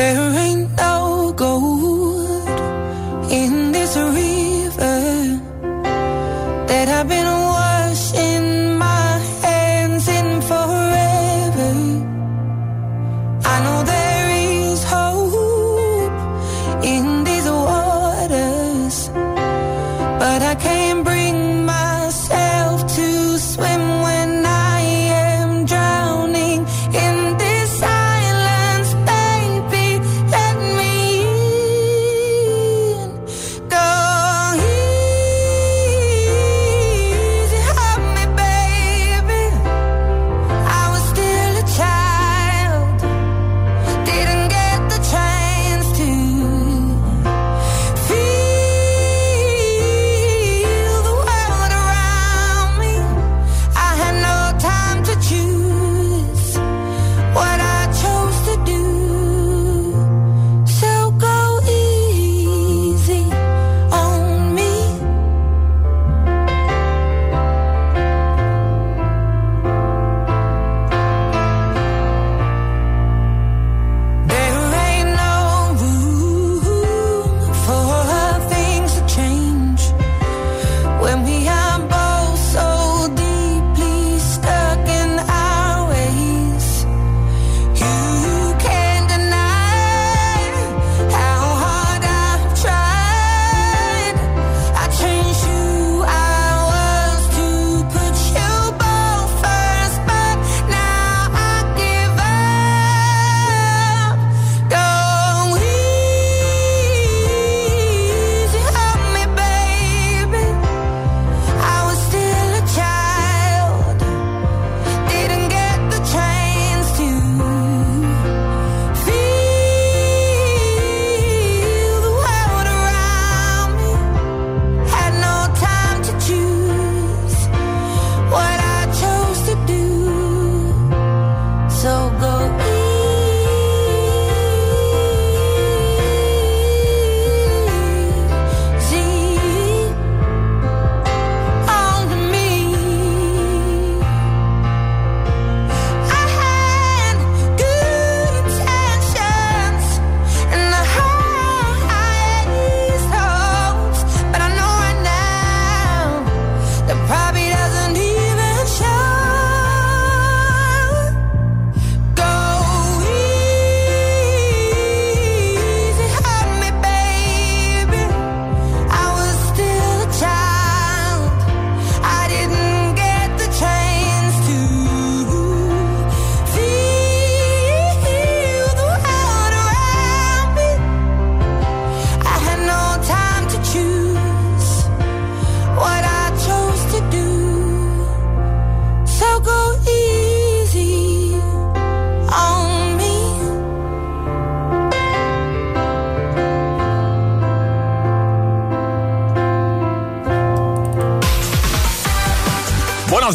Hey.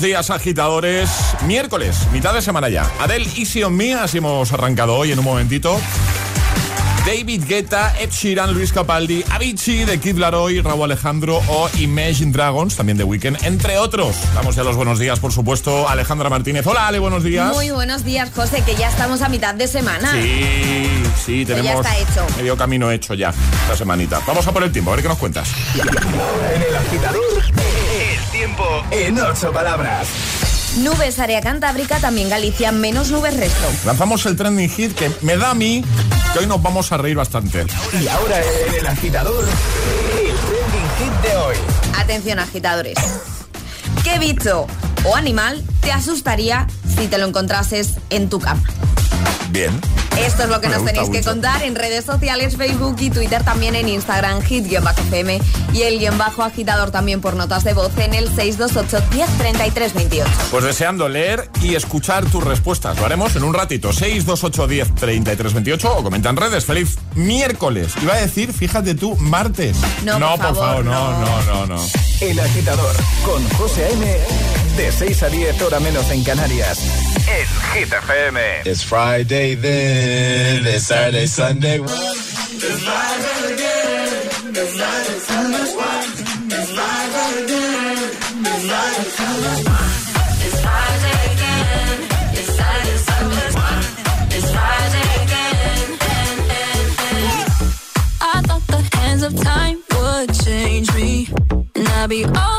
Días, agitadores. Miércoles, mitad de semana ya. Adel Easy on Me, así hemos arrancado hoy en un momentito. David Guetta, Ed Sheeran, Luis Capaldi, Avicii de Kid Laroi, Raúl Alejandro o Imagine Dragons, también de Weekend, entre otros. Damos ya los buenos días, por supuesto, Alejandra Martínez. Hola, Ale, buenos días. Muy buenos días, José, que ya estamos a mitad de semana. Sí, sí, tenemos ya está hecho. medio camino hecho ya, esta semanita. Vamos a por el tiempo, a ver qué nos cuentas. En el agitador, el tiempo en ocho palabras. Nubes área cantábrica, también Galicia, menos nubes resto. Lanzamos el trending hit que me da a mí que hoy nos vamos a reír bastante. Y ahora en el agitador, el trending hit de hoy. Atención, agitadores. ¿Qué bicho o animal te asustaría si te lo encontrases en tu cama? Bien. Esto es lo que Me nos tenéis que contar en redes sociales, Facebook y Twitter, también en Instagram, hit-fm y el guion bajo agitador también por notas de voz en el 628 10 33 28. Pues deseando leer y escuchar tus respuestas. Lo haremos en un ratito. 628 10 33 28 o comenta en redes. Feliz miércoles. Iba a decir, fíjate tú, martes. No, por favor, no, no. no, no, no. El agitador con José A.M. De 6 a 10 hora menos en Canarias. En Hit FM. It's Friday then. It's Saturday, Sunday. I thought the hands of time would change me. And I'd be over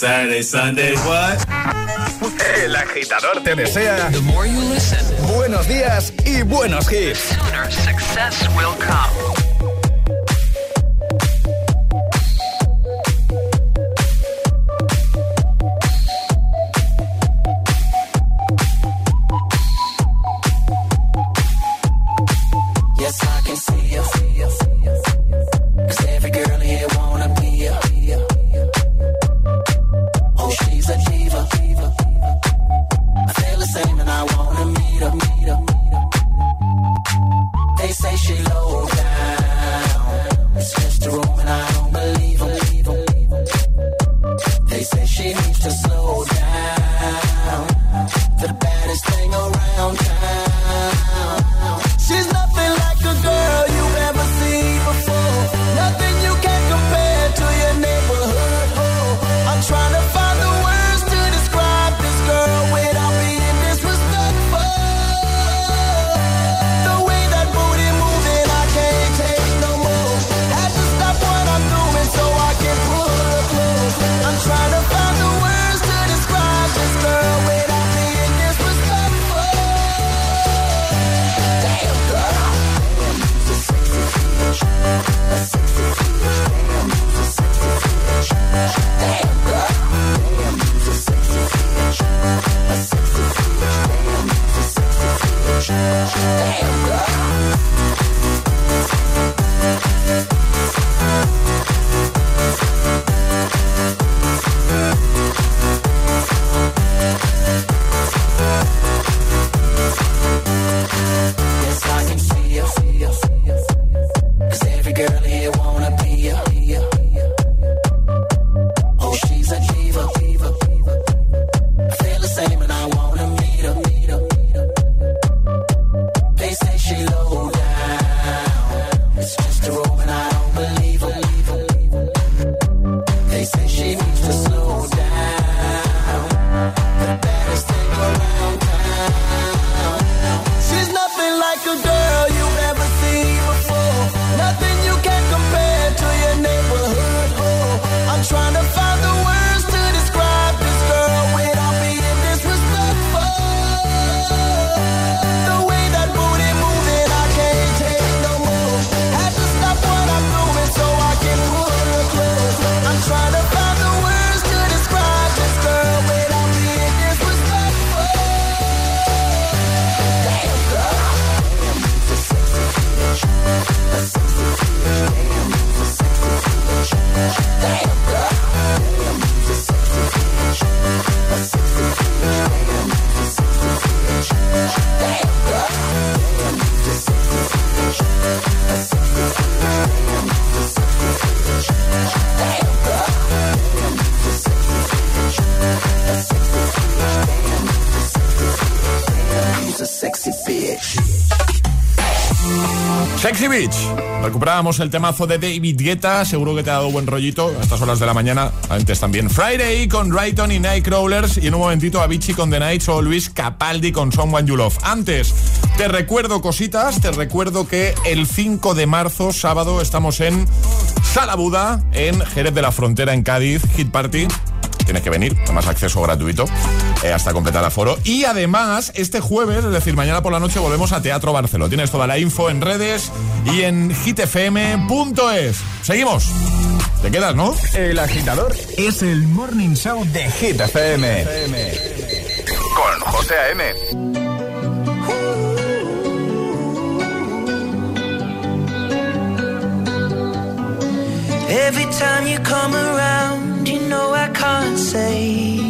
Saturday, Sunday. What? El agitador te desea. Buenos días y buenos hits. Success will come. sexy bitch. Sexy Beach. Recuperábamos el temazo de David Guetta. Seguro que te ha dado buen rollito a estas horas de la mañana. Antes también Friday con Rayton y Nightcrawlers. Y en un momentito Avicii con The Nights o Luis Capaldi con Someone You Love. Antes, te recuerdo cositas. Te recuerdo que el 5 de marzo, sábado, estamos en Sala Buda, en Jerez de la Frontera, en Cádiz. Hit Party. Tienes que venir. Además, acceso gratuito eh, hasta completar el aforo. Y además, este jueves, es decir, mañana por la noche, volvemos a Teatro Barceló. Tienes toda la info en redes y en hitfm.es. Seguimos. Te quedas, ¿no? El agitador es el morning show de Hit FM. Con José A.M. Every time you come around, you know I can't say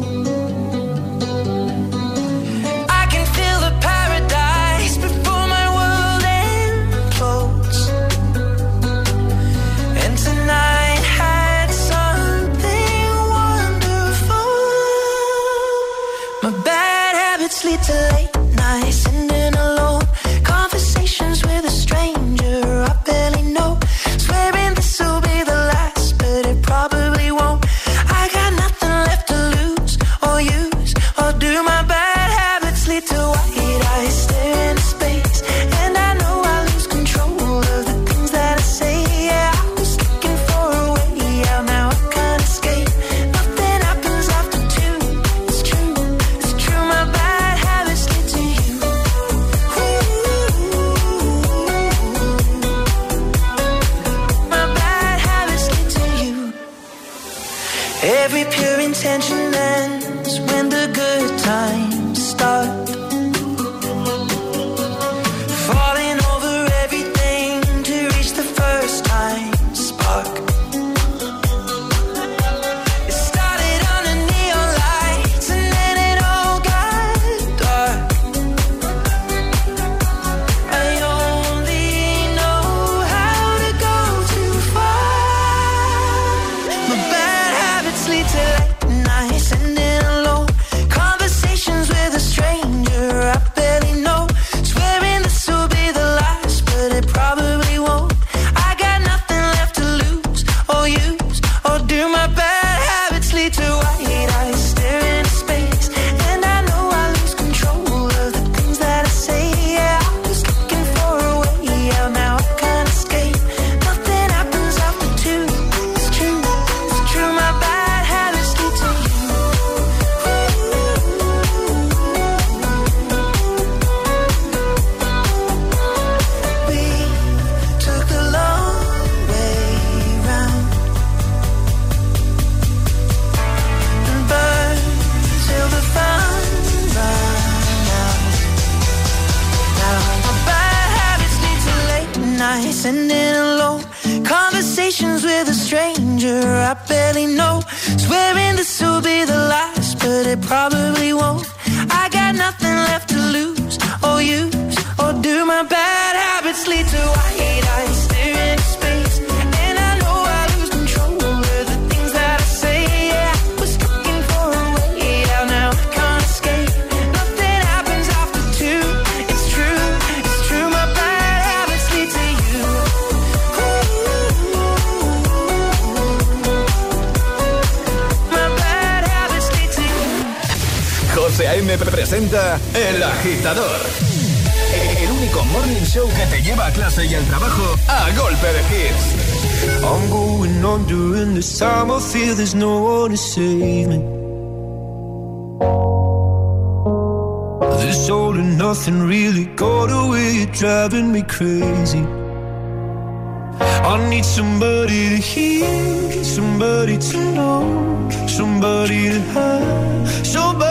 Intention presenta El Agitador. El único morning show que te lleva a clase y al trabajo a golpe de hits. I'm going under and this time I feel there's no one to save me. This all and nothing really got away, driving me crazy. I need somebody to hear, somebody to know, somebody to have, somebody.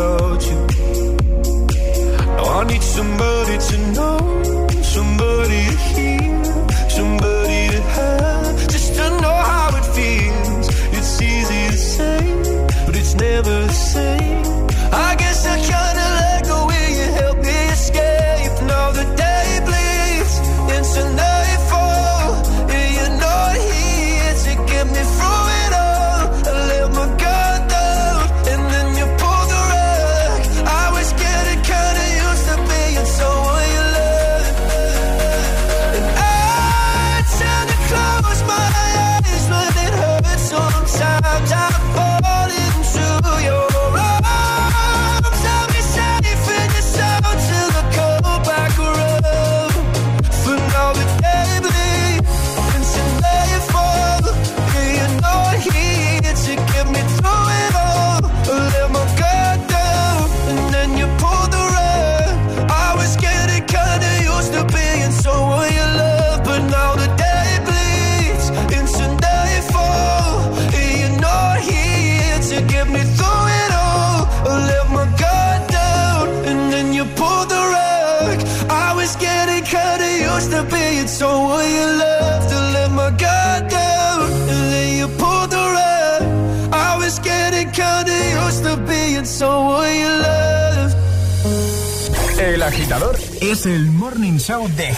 You. I need somebody to know, somebody to hear, somebody to have, just to know how it feels. It's easy to say, but it's never the same. I guess I kinda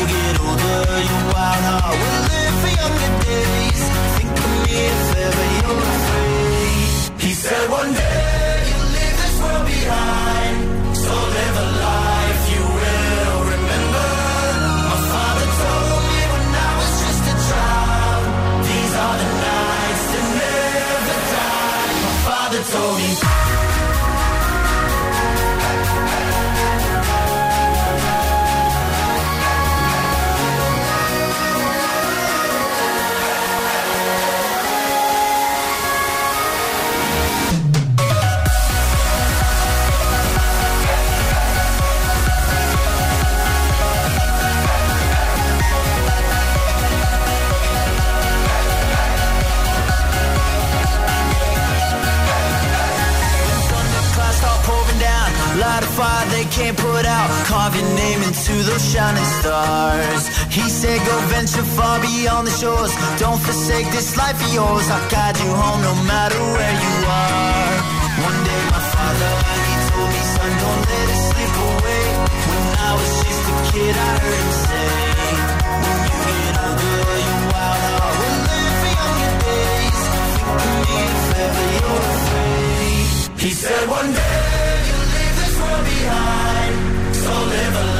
you get older, your wild heart will live for younger days. Think of me if ever you're afraid. He said one day you'll leave this world behind, so live a life the shores. Don't forsake this life of yours. I'll guide you home no matter where you are. One day, my father, he told me, Son, don't let it slip away. When I was just a kid, I heard him say, When you get older, your wild heart will live for younger days. Think of me if ever you're afraid. He said one day you'll leave this world behind, so live a life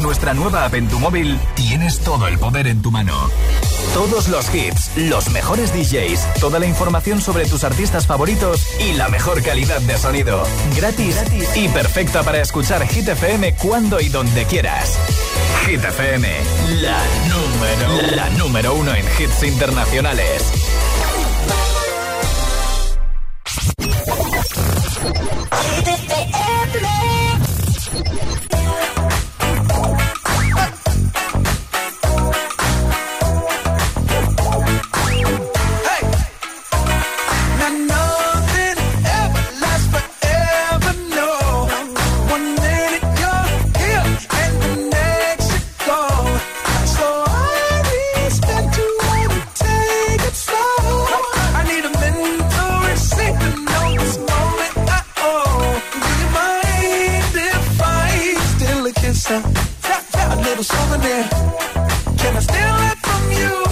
Nuestra nueva app en tu móvil, tienes todo el poder en tu mano. Todos los hits, los mejores DJs, toda la información sobre tus artistas favoritos y la mejor calidad de sonido. Gratis, y perfecta para escuchar Hit FM cuando y donde quieras. Hit FM, la número, la número uno en hits internacionales. A little souvenir. Can I steal it from you?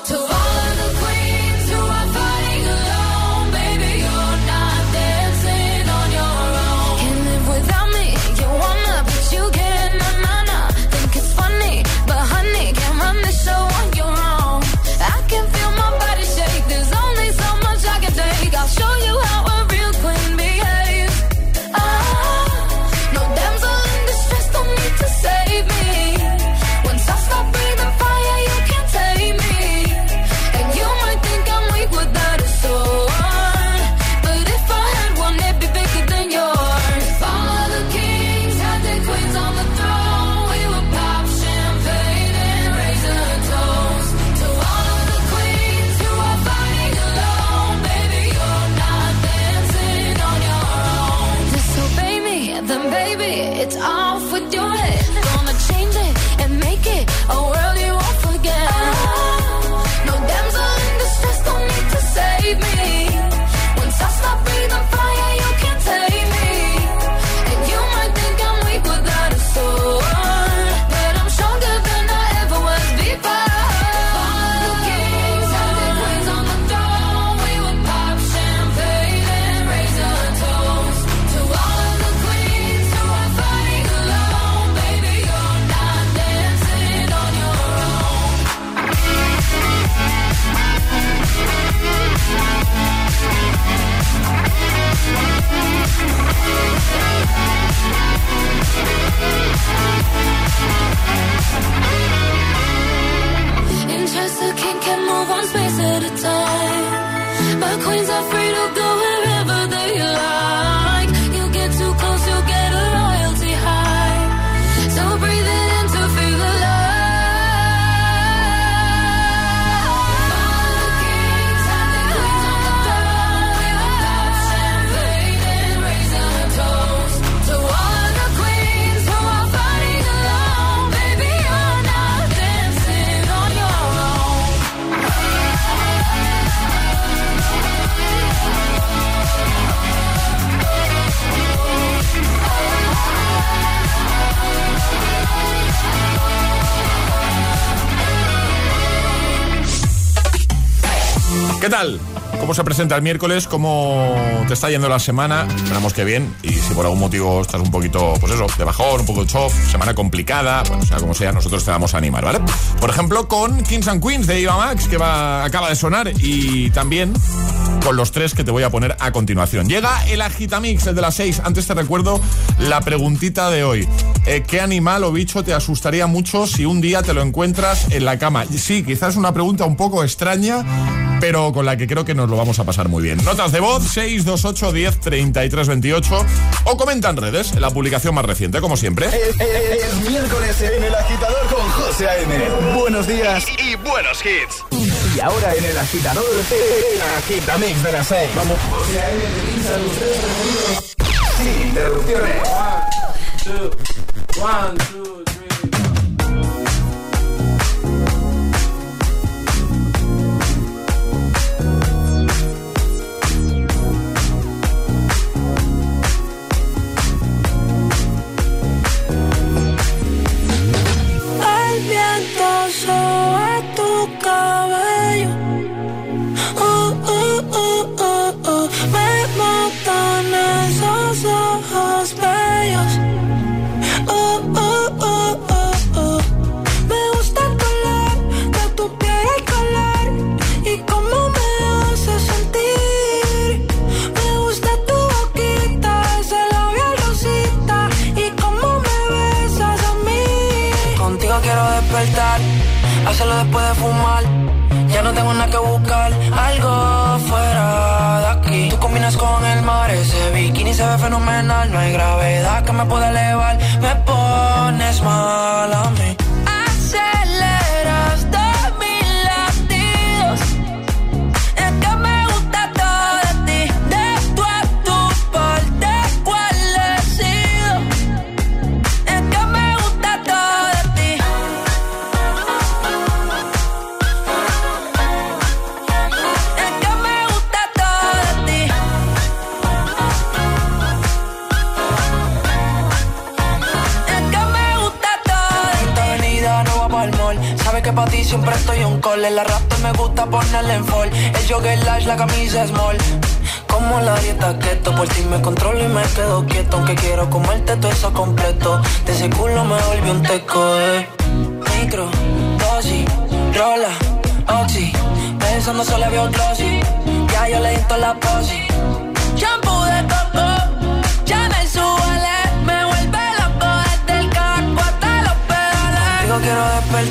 so can't get move on space at a time. ¿Qué tal? ¿Cómo se presenta el miércoles? ¿Cómo te está yendo la semana? Esperamos que bien. Y si por algún motivo estás un poquito, pues eso, de bajón, un poco de chof, semana complicada, bueno, sea como sea, nosotros te vamos a animar, ¿vale? Por ejemplo, con Kings and Queens de Iva Max, que va, acaba de sonar, y también con los tres que te voy a poner a continuación. Llega el Agitamix, el de las 6. Antes te recuerdo la preguntita de hoy. Eh, ¿Qué animal o bicho te asustaría mucho si un día te lo encuentras en la cama? Sí, quizás una pregunta un poco extraña, pero con la que creo que nos lo vamos a pasar muy bien. Notas de voz 628 10 33 28 o comenta en redes la publicación más reciente, como siempre. Es, miércoles en El Agitador con José A.M. Buenos días y buenos hits. Y ahora en el agitador, el agitamix de las 6. Vamos. Sin interrupciones. One, two, one, two, three.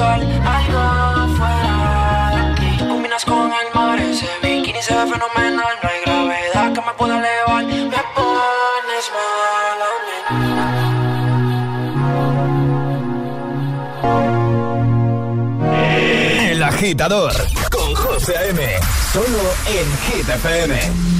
buscar algo fuera de ti. Combinas con el mar, ese bikini se ve fenomenal. No hay gravedad que me pueda elevar. Me pones mal a mí. El agitador con José M. Solo en GTFM.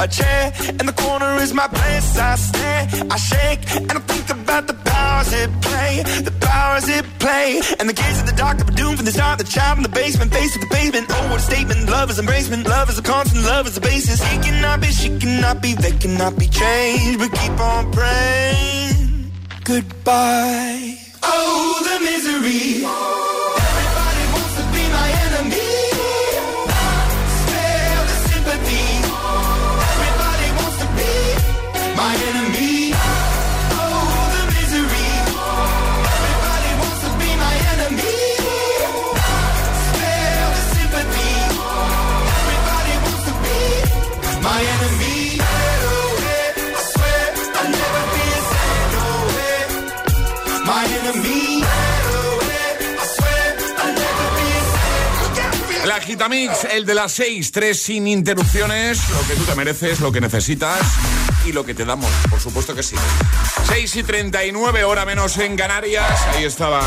A chair in the corner is my place. I stare, I shake, and I think about the powers it play. The powers it play. And the kids at the that were doomed from the start. The child in the basement, face to the pavement. Oh, what a statement. Love is embracement. Love is a constant. Love is the basis. He cannot be, she cannot be, they cannot be changed. But keep on praying. Goodbye. Oh, the misery. For El de las 6, 3 sin interrupciones, lo que tú te mereces, lo que necesitas y lo que te damos, por supuesto que sí. 6 y 39, hora menos en Canarias. Ahí estaban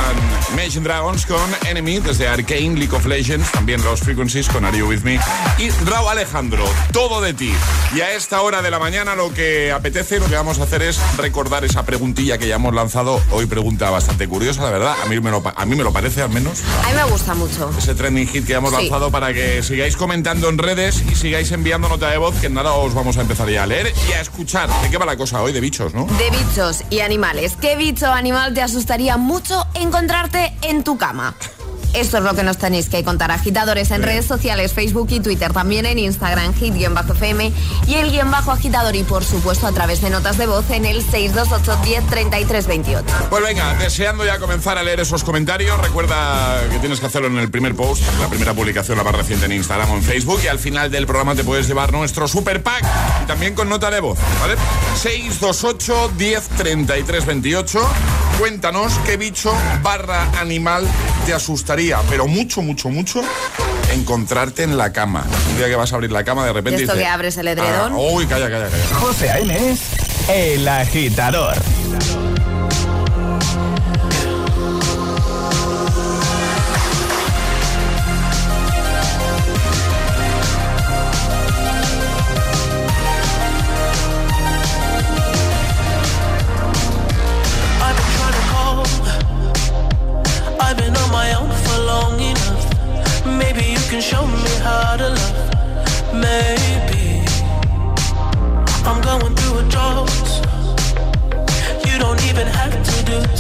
Imagine Dragons con Enemy desde Arcane, League of Legends, también Los Frequencies con Are You With Me y Raúl Alejandro, todo de ti. Y a esta hora de la mañana lo que apetece, lo que vamos a hacer es recordar esa preguntilla que ya hemos lanzado. Hoy pregunta bastante curiosa, la verdad. A mí me lo, a mí me lo parece al menos. A mí me gusta mucho. Ese trending hit que hemos Sí. lanzado para que sigáis comentando en redes y sigáis enviando nota de voz que nada os vamos a empezar ya a leer y a escuchar. ¿De qué va la cosa hoy? De bichos, ¿no? De bichos y animales. ¿Qué bicho animal te asustaría mucho encontrarte en tu cama? Esto es lo que nos tenéis que contar, agitadores, en redes sociales, Facebook y Twitter, también en Instagram, hit-fm y el guion bajo agitador y por supuesto a través de notas de voz en el 628 10 33 28. Pues venga, deseando ya comenzar a leer esos comentarios, recuerda que tienes que hacerlo en el primer post, la primera publicación, la más reciente en Instagram o en Facebook, y al final del programa te puedes llevar nuestro super pack y también con nota de voz, ¿vale? 628 10 33 28. Cuéntanos qué bicho barra animal te asustaría, pero mucho, mucho, mucho encontrarte en la cama. Un día que vas a abrir la cama de repente ¿De esto dices, que abres el edredón? "Ah, uy, calla, calla, calla. José A.M. es El Agitador.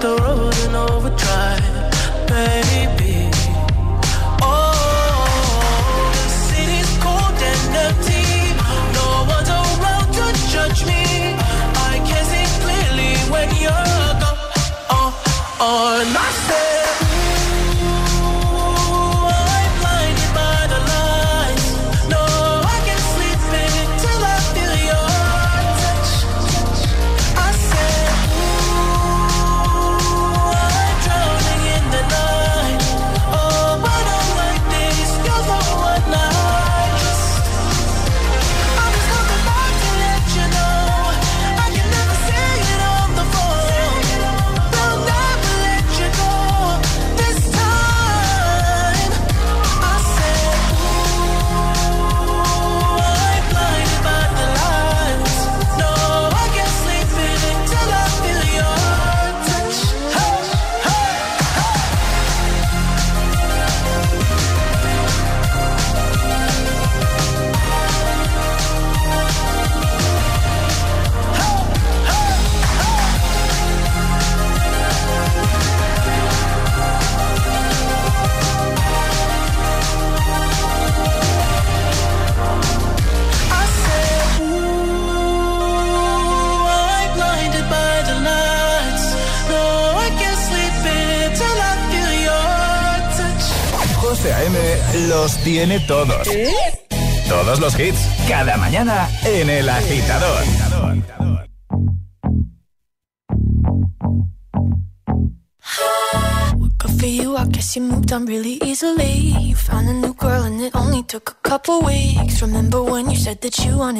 the road in overdrive, baby.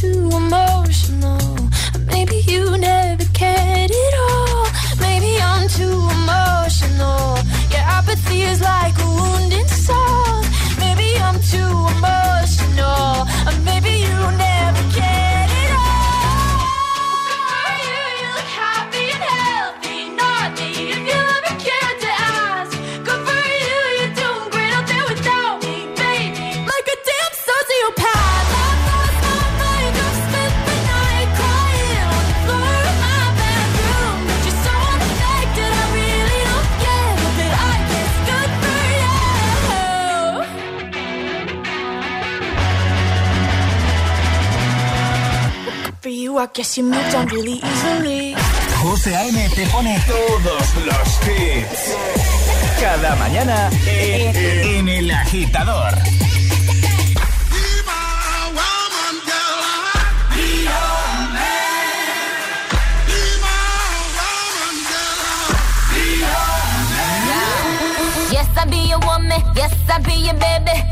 Too emotional, maybe you never cared I guess you moved on really easily. José A.M. te pone todos los hits. Cada mañana en, en El Agitador. Yes, I be your woman. Yes, I be your baby.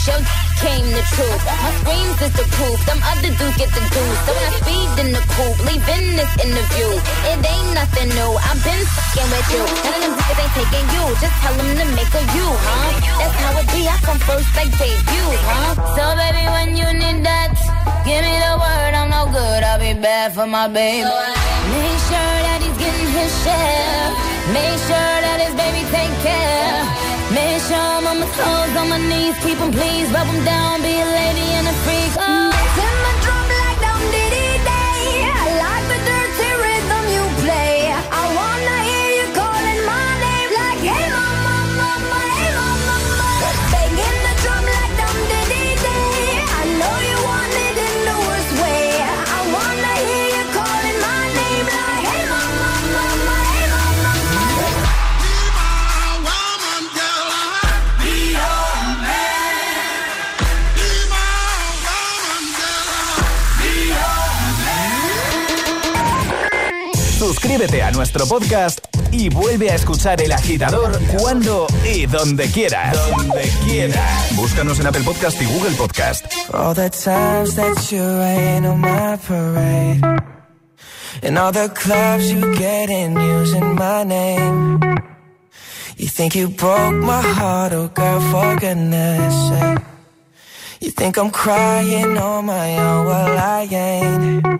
juice, yo came the truth. My screams is the proof, them other dudes get the juice. So when I speed in the coupe, leaving this interview, it ain't nothing new. I've been fucking with you. None of them niggas ain't taking you. Just tell them to make a you, huh? That's how it be. I come first like debut, huh? So baby, when you need that, give me the word. I'm no good. I'll be bad for my baby. Make sure that he's getting his share. Make sure Sure I'm on my toes, on my knees, keep him please, rub him down, be a lady and a Suscríbete a nuestro podcast y vuelve a escuchar El Agitador cuando y donde quieras. Donde quieras. Búscanos en Apple Podcast y Google Podcast. All the times that you rain on my parade. And all the clubs you get in using my name. You think you broke my heart, oh girl, for goodness sake. You think I'm crying on my own, well I ain't.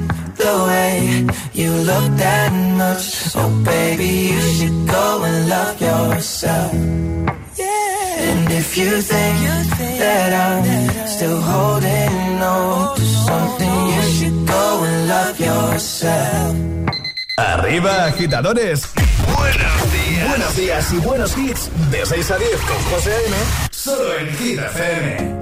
the way you look that much, oh baby, you should go and love yourself. And if you think that I'm still holding on to something, you should go and love yourself. Arriba, agitadores. Buenos días. Buenos días y buenos hits. De 6 a 10 con José A.M. Solo en Hit FM.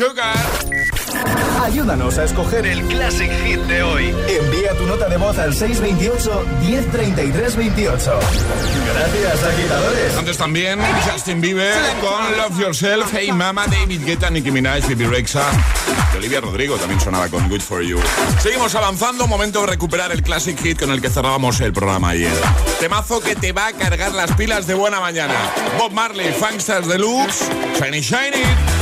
Sugar. Ayúdanos a escoger el Classic Hit de hoy. Envía tu nota de voz al 628 1033 28. Gracias, agitadores. Antes también Justin Bieber con Love Yourself, Hey Mama, David Guetta, Nicki Minaj, Bibi Rexa y Olivia Rodrigo también sonaba con Good For You. Seguimos avanzando, momento de recuperar el Classic Hit con el que cerrábamos el programa ayer. Temazo que te va a cargar las pilas de buena mañana. Bob Marley, Funksters Deluxe, Shiny Shiny.